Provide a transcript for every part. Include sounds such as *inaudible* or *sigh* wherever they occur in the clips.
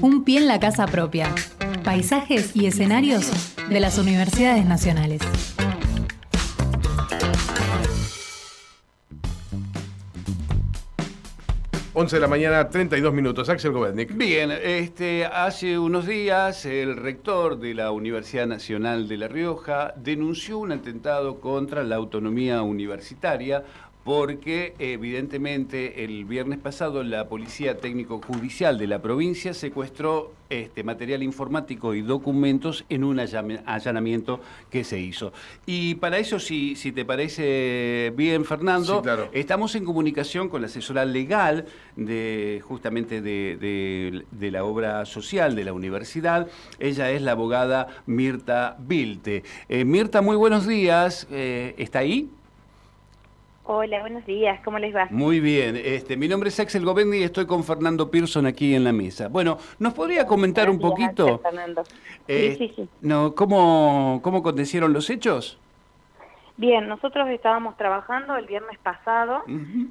Un pie en la casa propia. Paisajes y escenarios de las universidades nacionales. Once de la mañana, 32 minutos. Axel Govetnik. Bien, este, hace unos días el rector de la Universidad Nacional de La Rioja denunció un atentado contra la autonomía universitaria porque evidentemente el viernes pasado la Policía Técnico Judicial de la provincia secuestró este, material informático y documentos en un allanamiento que se hizo. Y para eso, si, si te parece bien, Fernando, estamos en comunicación con la asesora legal de justamente de, la obra social de la universidad. Ella es la abogada Mirta Vilte. Eh, Mirta, muy buenos días. Eh, ¿Está ahí? Hola, buenos días, ¿cómo les va? Muy bien, este, mi nombre es Axel Govendi y estoy con Fernando Pearson aquí en la mesa. Bueno, ¿nos podría comentar un poquito? Fernando. Eh, sí, sí, sí. No, ¿cómo, ¿Cómo acontecieron los hechos? Bien, nosotros estábamos trabajando el viernes pasado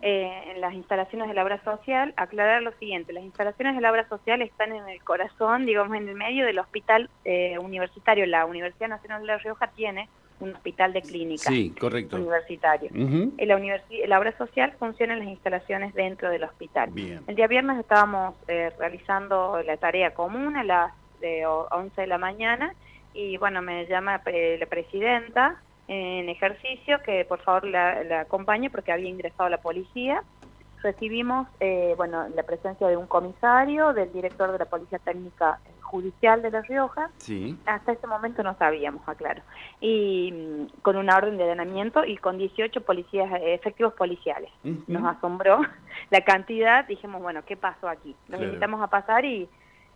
eh, en las instalaciones de la obra social. Aclarar lo siguiente, las instalaciones de la obra social están en el corazón, digamos, en el medio del hospital eh, universitario. La Universidad Nacional de La Rioja tiene un hospital de clínica sí, correcto. universitario. en la, la, obra social funciona en las instalaciones dentro del hospital. El día viernes estábamos eh, realizando la tarea común a las de 11 de la mañana y bueno, me llama la presidenta en ejercicio que por favor la, la acompañe porque había ingresado la policía recibimos eh, bueno la presencia de un comisario, del director de la Policía Técnica Judicial de La Rioja. Sí. Hasta ese momento no sabíamos, aclaro. Y mm, con una orden de allanamiento y con 18 policías eh, efectivos policiales. Nos asombró *laughs* la cantidad. Dijimos, bueno, ¿qué pasó aquí? Nos invitamos a pasar y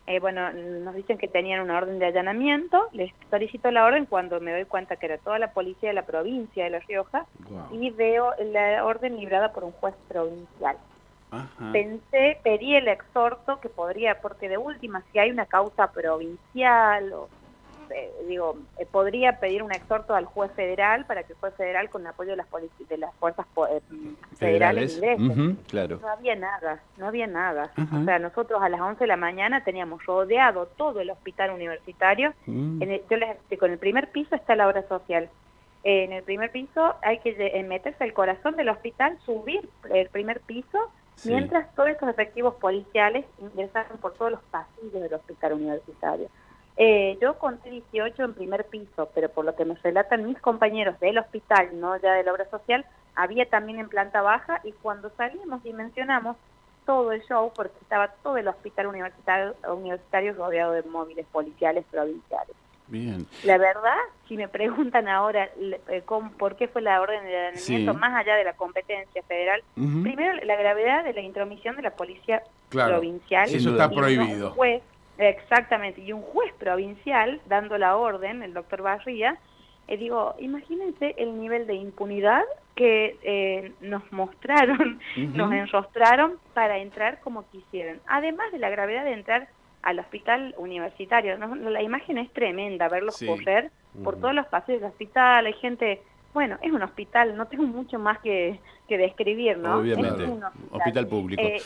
eh, bueno, nos dicen que tenían una orden de allanamiento, les solicito la orden cuando me doy cuenta que era toda la policía de la provincia de La Rioja y veo la orden librada por un juez provincial. Pensé, pedí el exhorto que podría, porque de última, si hay una causa provincial o eh, digo, eh, podría pedir un exhorto al juez federal para que el juez federal, con el apoyo de las, de las fuerzas eh, federales, claro. No había nada, no había nada. O sea, nosotros a las 11 de la mañana teníamos rodeado todo el hospital universitario. Mm. En yo les explico, en el primer piso está la obra social. en el primer piso hay que meterse al corazón del hospital, subir el primer piso, mientras todos estos efectivos policiales ingresaron por todos los pasillos del hospital universitario. Eh, yo conté 18 en primer piso, pero por lo que me relatan mis compañeros del hospital, no ya de la obra social, había también en planta baja y cuando salimos dimensionamos todo el show porque estaba todo el hospital universitario, universitario rodeado de móviles policiales provinciales. Bien. La verdad, si me preguntan ahora eh, por qué fue la orden de allanamiento, más allá de la competencia federal, primero la gravedad de la intromisión de la policía provincial. Eso está prohibido. Exactamente, y un juez provincial dando la orden, el doctor Barría, eh, digo, imagínense el nivel de impunidad que eh, nos mostraron, *laughs* nos enrostraron para entrar como quisieran. Además de la gravedad de entrar al hospital universitario, la imagen es tremenda, verlos correr por todos los pasillos del hospital, hay gente, bueno, es un hospital, no tengo mucho más que, que describir, ¿no? Obviamente, hospital. público. Eh,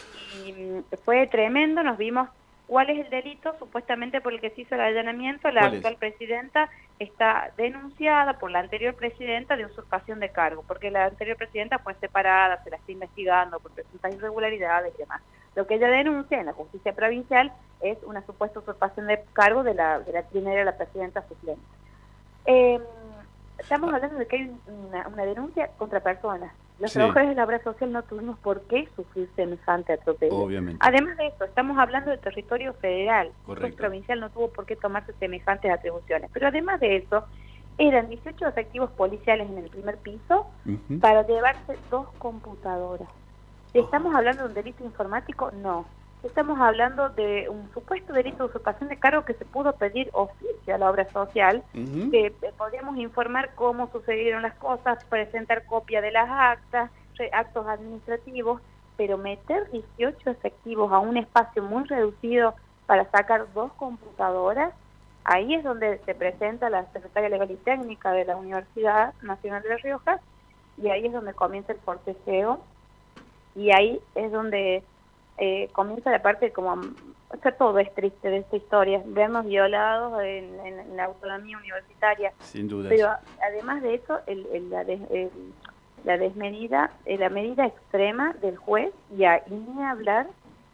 y fue tremendo, nos vimos ¿Cuál es el delito supuestamente por el que se hizo el allanamiento? La actual presidenta está denunciada por la anterior presidenta de usurpación de cargo, porque la anterior presidenta fue separada, se la está investigando por presuntas irregularidades y demás. Lo que ella denuncia en la justicia provincial es una supuesta usurpación de cargo de la, de la presidenta suplente. Eh, estamos hablando de que hay una, una denuncia contra personas los trabajadores de la obra social no tuvimos por qué sufrir semejante atropello. Obviamente. Además de eso, estamos hablando de territorio federal. El provincial no tuvo por qué tomarse semejantes atribuciones. Pero además de eso, eran 18 efectivos policiales en el primer piso para llevarse dos computadoras. ¿Estamos hablando de un delito informático? No. Estamos hablando de un supuesto delito de usurpación de cargo que se pudo pedir oficio a la obra social, que eh, podríamos informar cómo sucedieron las cosas, presentar copia de las actas, actos administrativos, pero meter 18 efectivos a un espacio muy reducido para sacar dos computadoras, ahí es donde se presenta la secretaria legal y técnica de la Universidad Nacional de La Rioja, y ahí es donde comienza el forcejeo, y ahí es donde eh, comienza la parte como, o todo es triste de esta historia, vernos violados en, la autonomía universitaria. Sin duda. Pero además de eso, el, la, la desmedida, eh, la medida extrema del juez, y, a, ni hablar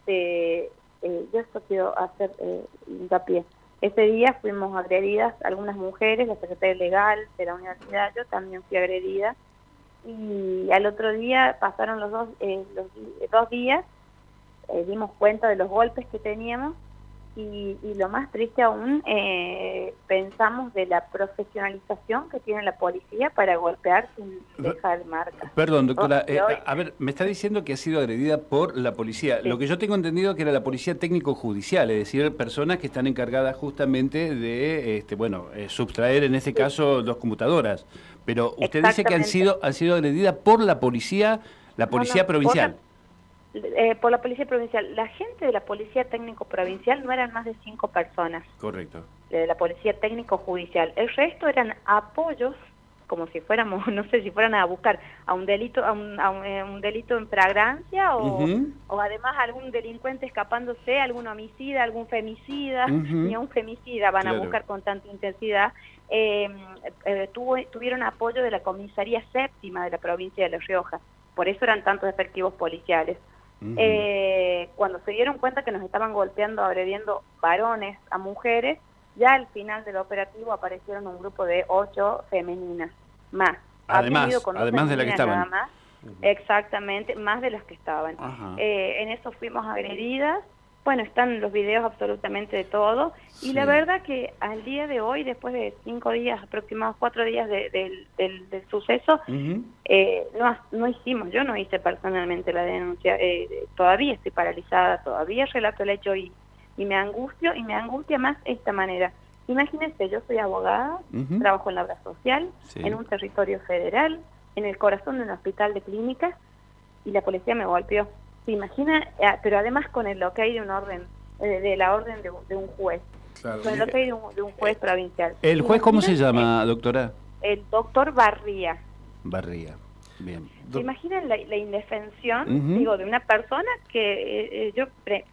de, eh, yo esto quiero hacer eh, hincapié, ese día fuimos agredidas algunas mujeres, la secretaria legal de la universidad, yo también fui agredida, y al otro día pasaron los dos, eh, los dos días, dimos cuenta de los golpes que teníamos, y, lo más triste aún, eh, pensamos de la profesionalización que tiene la policía para golpear sin dejar marca. Perdón, doctora, eh, a ver, me está diciendo que ha sido agredida por la policía. Lo que yo tengo entendido que era la policía técnico-judicial, es decir, personas que están encargadas justamente de, este, bueno, eh, subtraer en este caso dos computadoras. Pero usted dice que han sido, han sido agredidas por la policía, la policía provincial. Eh, por la Policía Provincial. La gente de la Policía Técnico Provincial no eran más de cinco personas. Correcto. De la Policía Técnico Judicial. El resto eran apoyos, como si fuéramos, *laughs* no sé, si fueran a buscar a un delito a un, eh, delito en fragancia o, o, además algún delincuente escapándose, algún homicida, algún femicida, ni a un femicida van a buscar con tanta intensidad. Em, eh, tuvo, tuvieron apoyo de la Comisaría Séptima de la provincia de La Rioja. Por eso eran tantos efectivos policiales eh, cuando se dieron cuenta que nos estaban golpeando, agrediendo varones a mujeres, ya al final del operativo aparecieron un grupo de ocho femeninas más. Además, además de las que estaban. Exactamente, más de las que estaban. Eh, en eso fuimos agredidas bueno, están los videos absolutamente de todo. Y la verdad que al día de hoy, después de cinco días, aproximados cuatro días del, suceso, eh, no, no, hicimos, yo no hice personalmente la denuncia. Eh, todavía estoy paralizada, todavía relato el hecho y, y me angustio, y me angustia más esta manera. Imagínense, yo soy abogada, trabajo en la obra social, en un territorio federal, en el corazón de un hospital de clínicas, y la policía me golpeó se imagina, eh, pero además con el ok de un orden, eh, de la orden de, un juez. Con el ok de un, juez provincial. ¿El juez cómo se llama, doctora? El doctor Barría. Barría. Bien. ¿Se imaginan la, indefensión, digo, de una persona que eh, yo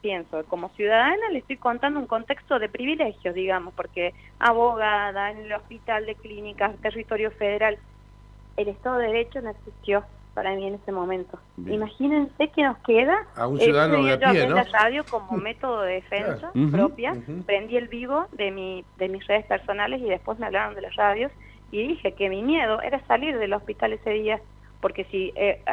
pienso, como ciudadana le estoy contando un contexto de privilegio, digamos, porque abogada en el hospital de clínicas, territorio federal, el Estado de Derecho no existió para mí en ese momento. Imagínense que nos queda. A un ciudadano de a pie, ¿no? la radio como método de defensa propia. Prendí el vivo de, mi, de mis redes personales y después me hablaron de las radios y dije que mi miedo era salir del hospital ese día porque si eh,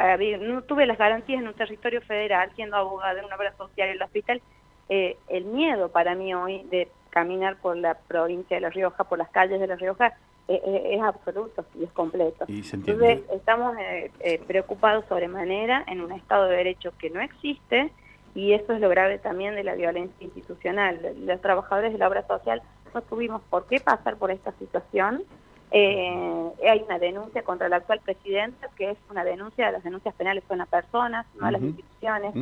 no tuve las garantías en un territorio federal, siendo abogada en una obra social en el hospital, eh, el miedo para mí hoy de caminar por la provincia de La Rioja, por las calles de La Rioja, eh, eh, es absoluto y es completo. Entonces estamos eh, preocupados sobremanera en un Estado de Derecho que no existe y eso es lo grave también de la violencia institucional. Los trabajadores de la obra social no tuvimos por qué pasar por esta situación. hay una denuncia contra el actual presidente que es una denuncia, las denuncias penales son a personas, no a las instituciones.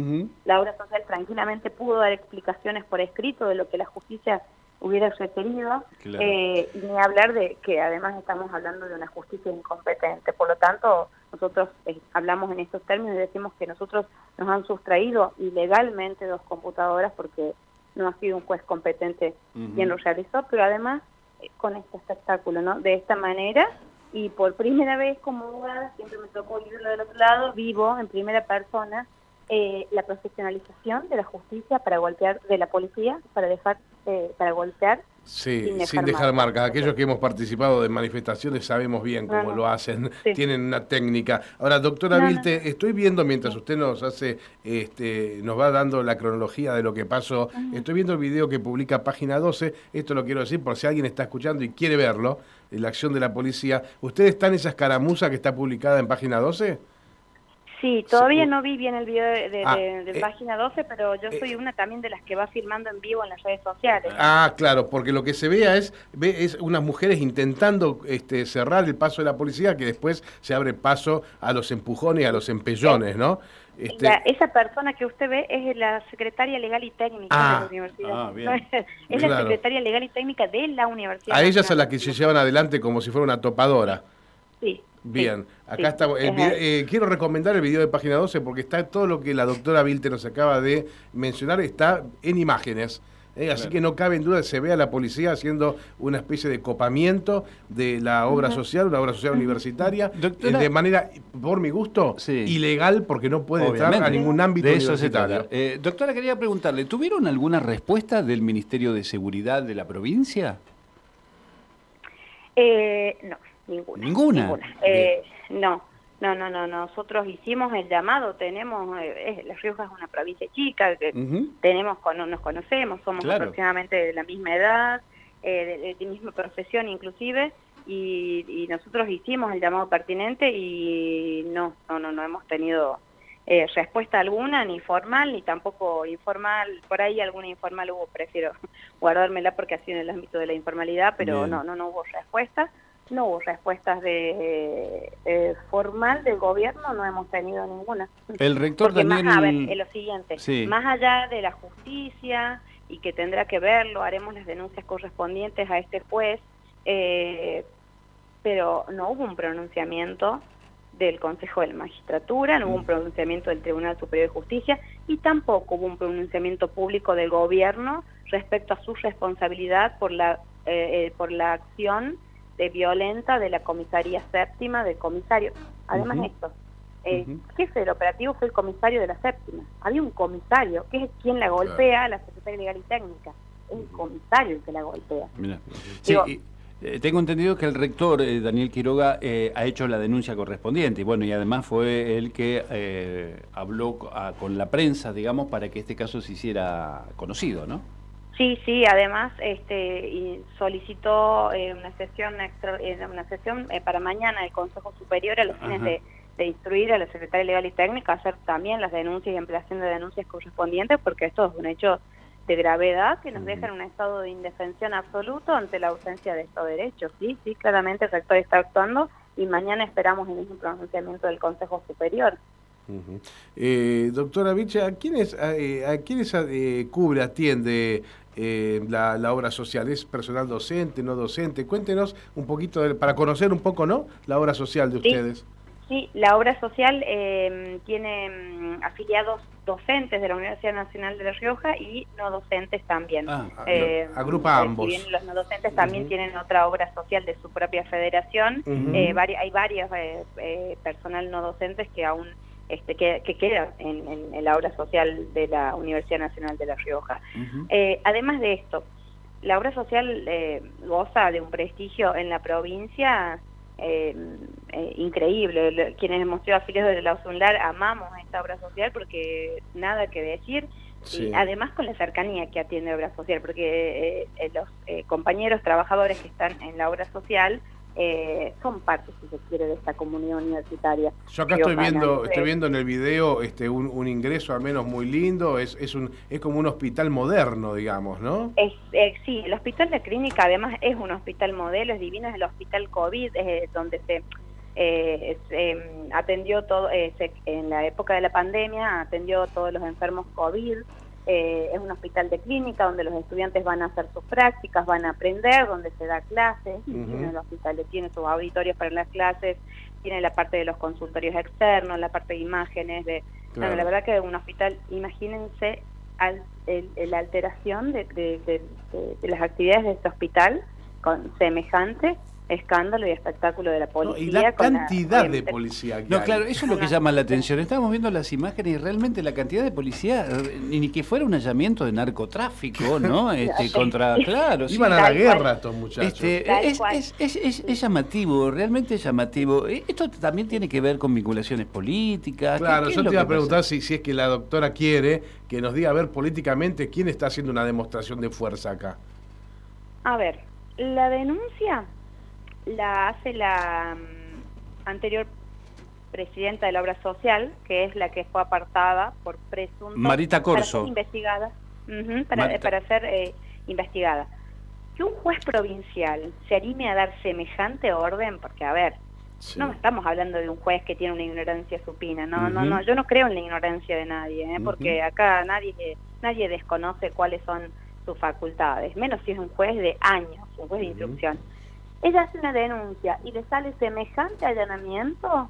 La obra social tranquilamente pudo dar explicaciones por escrito de lo que la justicia hubiera requerido, eh, ni hablar de que además estamos hablando de una justicia incompetente. Por lo tanto, nosotros eh, hablamos en estos términos y decimos que nosotros nos han sustraído ilegalmente dos computadoras porque no ha sido un juez competente quien lo realizó, pero además eh, con este espectáculo, ¿no? De esta manera y por primera vez como abogada, siempre me tocó irlo del otro lado, vivo en primera persona eh, la profesionalización de la justicia para golpear, de la policía, para dejar, eh, para golpear. Sí, sin dejar, marcas. Aquellos que hemos participado de manifestaciones sabemos bien cómo lo hacen, tienen una técnica. Ahora, doctora Vilte, estoy viendo mientras usted nos hace, este, nos va dando la cronología de lo que pasó, estoy viendo el video que publica Página 12, esto lo quiero decir por si alguien está escuchando y quiere verlo, la acción de la policía. ¿Usted está en esa escaramuza que está publicada en Página 12? Sí, todavía no vi bien el video de, ah, eh, página 12, pero yo eh, soy una también de las que va filmando en vivo en las redes sociales. Ah, claro, porque lo que se vea es, ve, es unas mujeres intentando este, cerrar el paso de la policía, que después se abre paso a los empujones, a los empellones, ¿no? Este... esa persona que usted ve es la secretaria legal y técnica de la ah. universidad. Ah, *laughs* bien. es la secretaria legal y técnica de la universidad. A ellas a las que se llevan adelante como si fuera una topadora. Sí, Bien, acá estamos. Eh, quiero recomendar el video de página 12 porque está todo lo que la doctora Vilte nos acaba de mencionar, está en imágenes. ¿eh? así que no cabe en duda se vea a la policía haciendo una especie de copamiento de la obra social, una obra social universitaria, eh, de manera, por mi gusto, ilegal porque no puede entrar a ningún ámbito de universitario. Eh, doctora, quería preguntarle, ¿tuvieron alguna respuesta del Ministerio de Seguridad de la provincia? no, ninguna. ¿Ninguna? no. No, no, no, nosotros hicimos el llamado, tenemos, eh, La Rioja es una provincia chica, que tenemos, nos conocemos, somos aproximadamente de la misma edad, eh, de, la misma profesión inclusive, y, nosotros hicimos el llamado pertinente y no, no, no, no hemos tenido eh, respuesta alguna, ni formal, ni tampoco informal, por ahí alguna informal hubo, prefiero *laughs* guardármela porque así en el ámbito de la informalidad, pero no, no, no hubo respuesta no hubo respuestas de eh, formal del gobierno, no hemos tenido ninguna. El rector Daniel... Más, a ver, lo siguiente, más allá de la justicia y que tendrá que verlo, haremos las denuncias correspondientes a este juez, eh, pero no hubo un pronunciamiento del Consejo de la Magistratura, no hubo un mm. pronunciamiento del Tribunal Superior de Justicia y tampoco hubo un pronunciamiento público del gobierno respecto a su responsabilidad por la, eh, por la acción de violenta de la comisaría séptima del comisario. Además de esto, eh, jefe del operativo fue el comisario de la séptima. Había un comisario, que es quien la golpea, la secretaria legal y técnica. Es el comisario el que la golpea. Eh, tengo entendido que el rector, eh, Daniel Quiroga, ha hecho la denuncia correspondiente y bueno, y además fue el que habló con la prensa, digamos, para que este caso se hiciera conocido, ¿no? Sí, sí, además este, solicitó eh, una sesión extra, eh, una sesión eh, para mañana el Consejo Superior a los fines de, instruir a la Secretaría Legal y Técnica a hacer también las denuncias y ampliación de denuncias correspondientes porque esto es un hecho de gravedad que nos deja en un estado de indefensión absoluto ante la ausencia de estos derechos. Sí, sí, claramente el rector está actuando y mañana esperamos el mismo pronunciamiento del Consejo Superior. doctora Vicha, ¿a quiénes, a, quiénes cubre, atiende eh, la, obra social? ¿Es personal docente, no docente? Cuéntenos un poquito, para conocer un poco, ¿no? La obra social de ustedes. Sí, la obra social em, tiene mm, afiliados docentes de la Universidad Nacional de La Rioja y no docentes también. Ah, eh, agrupa ambos. bien los no docentes también tienen otra obra social de su propia federación, eh, hay varios personal no docentes que aún este, que, queda en, la obra social de la Universidad Nacional de La Rioja. Eh, además de esto, la obra social eh, goza de un prestigio en la provincia eh, increíble. Quienes hemos sido afiliados de la USUNLAR amamos esta obra social porque nada que decir. Y además con la cercanía que atiende obra social, porque los compañeros trabajadores que están en la obra social eh, son parte, si se quiere, de esta comunidad universitaria. Yo acá estoy viendo, estoy viendo en el video este, un, ingreso al menos muy lindo, es, es, un, es como un hospital moderno, digamos, ¿no? Es, eh, sí, el hospital de clínica además es un hospital modelo, es divino, es el hospital COVID, es donde se... Eh, em, atendió todo, en la época de la pandemia, atendió todos los enfermos COVID, eh, es un hospital de clínica donde los estudiantes van a hacer sus prácticas, van a aprender, donde se da clases, tiene el hospital tiene sus auditorios para las clases, tiene la parte de los consultorios externos, la parte de imágenes, de la verdad que un hospital, imagínense la alteración de, de, las actividades de este hospital con semejante escándalo y espectáculo de la policía. y la cantidad de policía que No, claro, eso es lo que llama la atención. Estamos viendo las imágenes y realmente la cantidad de policía, eh, ni que fuera un hallamiento de narcotráfico, *laughs* ¿no? Este, contra, claro. Iban a la guerra estos muchachos. Este, es, llamativo, realmente es llamativo. Eh, esto también tiene que ver con vinculaciones políticas. Claro, yo te iba a preguntar si, si es que la doctora quiere que nos diga a ver políticamente quién está haciendo una demostración de fuerza acá. A ver, la denuncia la hace la mm, anterior presidenta de la obra social, que es la que fue apartada por presunto... Marita Corso. Para ser investigada. para, ser eh, investigada. Que un juez provincial se anime a dar semejante orden, porque a ver, no estamos hablando de un juez que tiene una ignorancia supina, no, no, no, yo no creo en la ignorancia de nadie, ¿eh? porque acá nadie, nadie desconoce cuáles son sus facultades, menos si es un juez de años, un juez de instrucción ella hace una denuncia y le sale semejante allanamiento,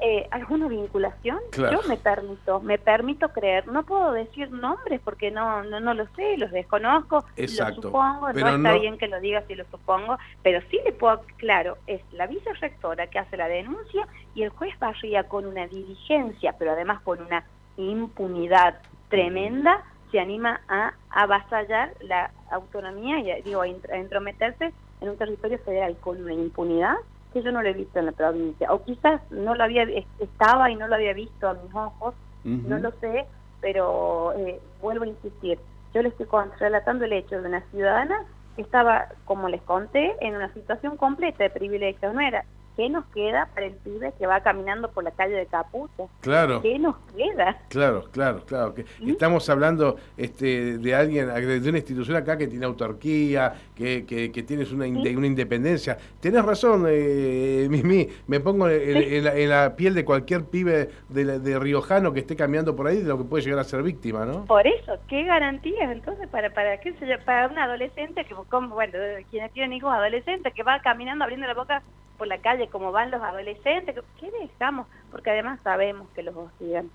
eh, ¿alguna vinculación? Yo me permito, me permito creer. No puedo decir nombres porque no no, no lo sé, los desconozco, lo supongo, no está bien que lo diga si lo supongo, pero sí le puedo, claro, es la vicerrectora que hace la denuncia y el juez Barría con una diligencia, pero además con una impunidad tremenda, se anima a avasallar la autonomía y digo, a entrometerse en un territorio federal con una impunidad que yo no lo he visto en la provincia. O quizás no lo había estaba y no lo había visto a mis ojos, no lo sé, pero eh, vuelvo a insistir. Yo le estoy relatando el hecho de una ciudadana que estaba, como les conté, en una situación completa de privilegio. No era ¿qué nos queda para el pibe que va caminando por la calle de Caputo? Claro. ¿Qué nos queda? Claro, claro, claro. Que ¿Mm? Estamos hablando este, de alguien, de una institución acá que tiene autarquía, que, que, tienes una, una independencia. Tienes razón, eh, Mimi, me pongo en, la, piel de cualquier pibe de, de, riojano que esté caminando por ahí de lo que puede llegar a ser víctima, ¿no? Por eso, ¿qué garantías entonces para, para, qué para un adolescente, que como, bueno, quienes tienen hijos adolescentes, que va caminando abriendo la boca por la calle como van los adolescentes, ¿qué dejamos? Porque además sabemos que los hostigan.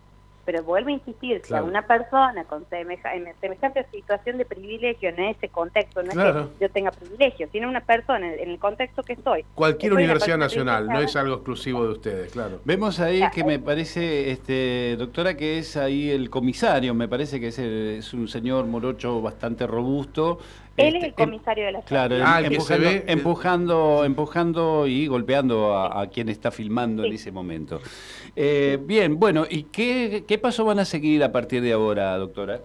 Pero vuelvo a insistir, si a una persona con semejante situación de privilegio en ese contexto, no es que yo tenga privilegio, tiene una persona en el contexto que estoy. Cualquier universidad nacional, no es algo exclusivo de ustedes, claro. Vemos ahí que me parece, este doctora, que es ahí el comisario, me parece que es, es un señor morocho bastante robusto, él es el este, em, comisario de la Claro, ah, empujando, empujando, empujando, y golpeando a, quien está filmando en ese momento. Eh, bien, bueno, ¿y qué, qué paso van a seguir a partir de ahora, doctora?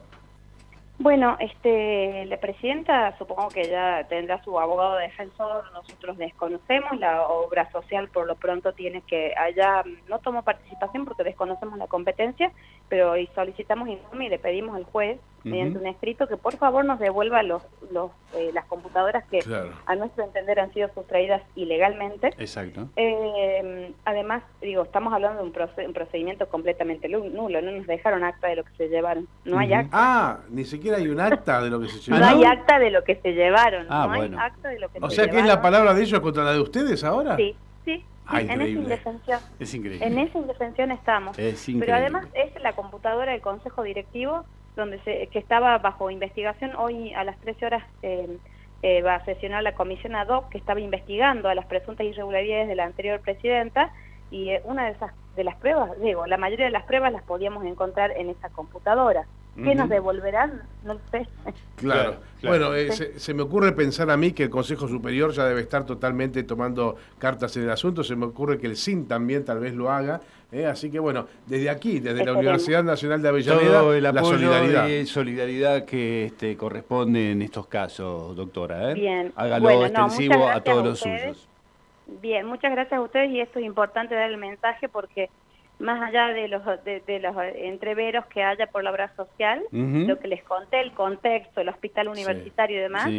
Bueno, este, la presidenta supongo que ya tendrá su abogado defensor, nosotros desconocemos, la obra social por lo pronto tiene que, allá no tomó participación porque desconocemos la competencia, pero solicitamos informe y le pedimos al juez mediante un escrito que por favor nos devuelva los, los eh, las computadoras que a nuestro entender han sido sustraídas ilegalmente. Exacto. Eh, además, digo, estamos hablando de un, procedimiento completamente nulo, no nos dejaron acta de lo que se llevaron. No hay acta. Ah, ni siquiera hay un acta de lo que se *laughs* llevaron. No hay acta de lo que se llevaron. Ah, no hay acta de lo que o sea, que es la palabra de ellos contra la de ustedes ahora? Sí, sí. Ah, en esa indefensión. Es increíble. En esa indefensión estamos. Es Pero además es la computadora del Consejo Directivo donde se, que estaba bajo investigación. Hoy a las 13 horas eh, eh, va a sesionar la comisión ad hoc que estaba investigando a las presuntas irregularidades de la anterior presidenta y eh, una de esas de las pruebas, digo, la mayoría de las pruebas las podíamos encontrar en esa computadora. ¿Qué nos devolverán? No sé. Claro, bueno, se, me ocurre pensar a mí que el Consejo Superior ya debe estar totalmente tomando cartas en el asunto, se me ocurre que el SIN también tal vez lo haga, ¿eh? así que bueno, desde aquí, desde la Universidad Nacional de Avellaneda, la solidaridad. y solidaridad que este, corresponde en estos casos, doctora. ¿eh? Bien. Hágalo extensivo a todos los suyos. Bien, muchas gracias a ustedes y esto es importante dar el mensaje porque más allá de los, de, los entreveros que haya por la obra social, lo que les conté, el contexto, el hospital universitario y demás,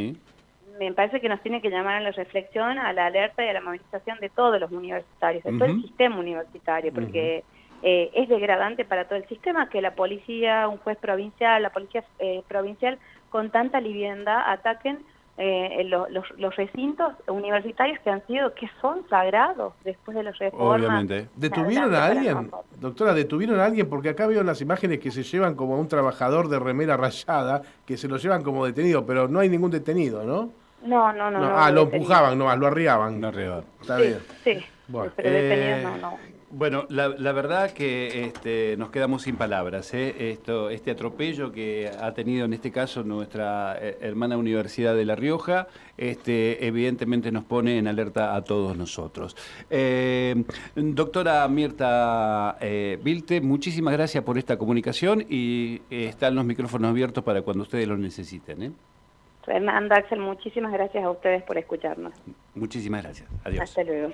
me parece que nos tiene que llamar a la reflexión, a la alerta y a la movilización de todos los universitarios, de todo el sistema universitario, porque eh, es degradante para todo el sistema que la policía, un juez provincial, la policía eh, provincial con tanta liviandad ataquen eh, los, los, recintos universitarios que han sido, que son sagrados después de los reformas. Obviamente. ¿Detuvieron a alguien? Doctora, ¿detuvieron a alguien? Porque acá veo las imágenes que se llevan como a un trabajador de remera rayada, que se lo llevan como detenido, pero no hay ningún detenido, ¿no? No, no, no. ah, lo empujaban, no, lo arriaban. Lo arriaban. Está bien. Sí, bueno. pero detenido no, no. Bueno, la, verdad que este, nos quedamos sin palabras. ¿eh? Esto, este atropello que ha tenido en este caso nuestra eh, hermana Universidad de La Rioja, este, evidentemente nos pone en alerta a todos nosotros. Eh, doctora Mirta Vilte, muchísimas gracias por esta comunicación y están los micrófonos abiertos para cuando ustedes lo necesiten. Fernanda, Axel, muchísimas gracias a ustedes por escucharnos. Muchísimas gracias. Adiós. Hasta luego.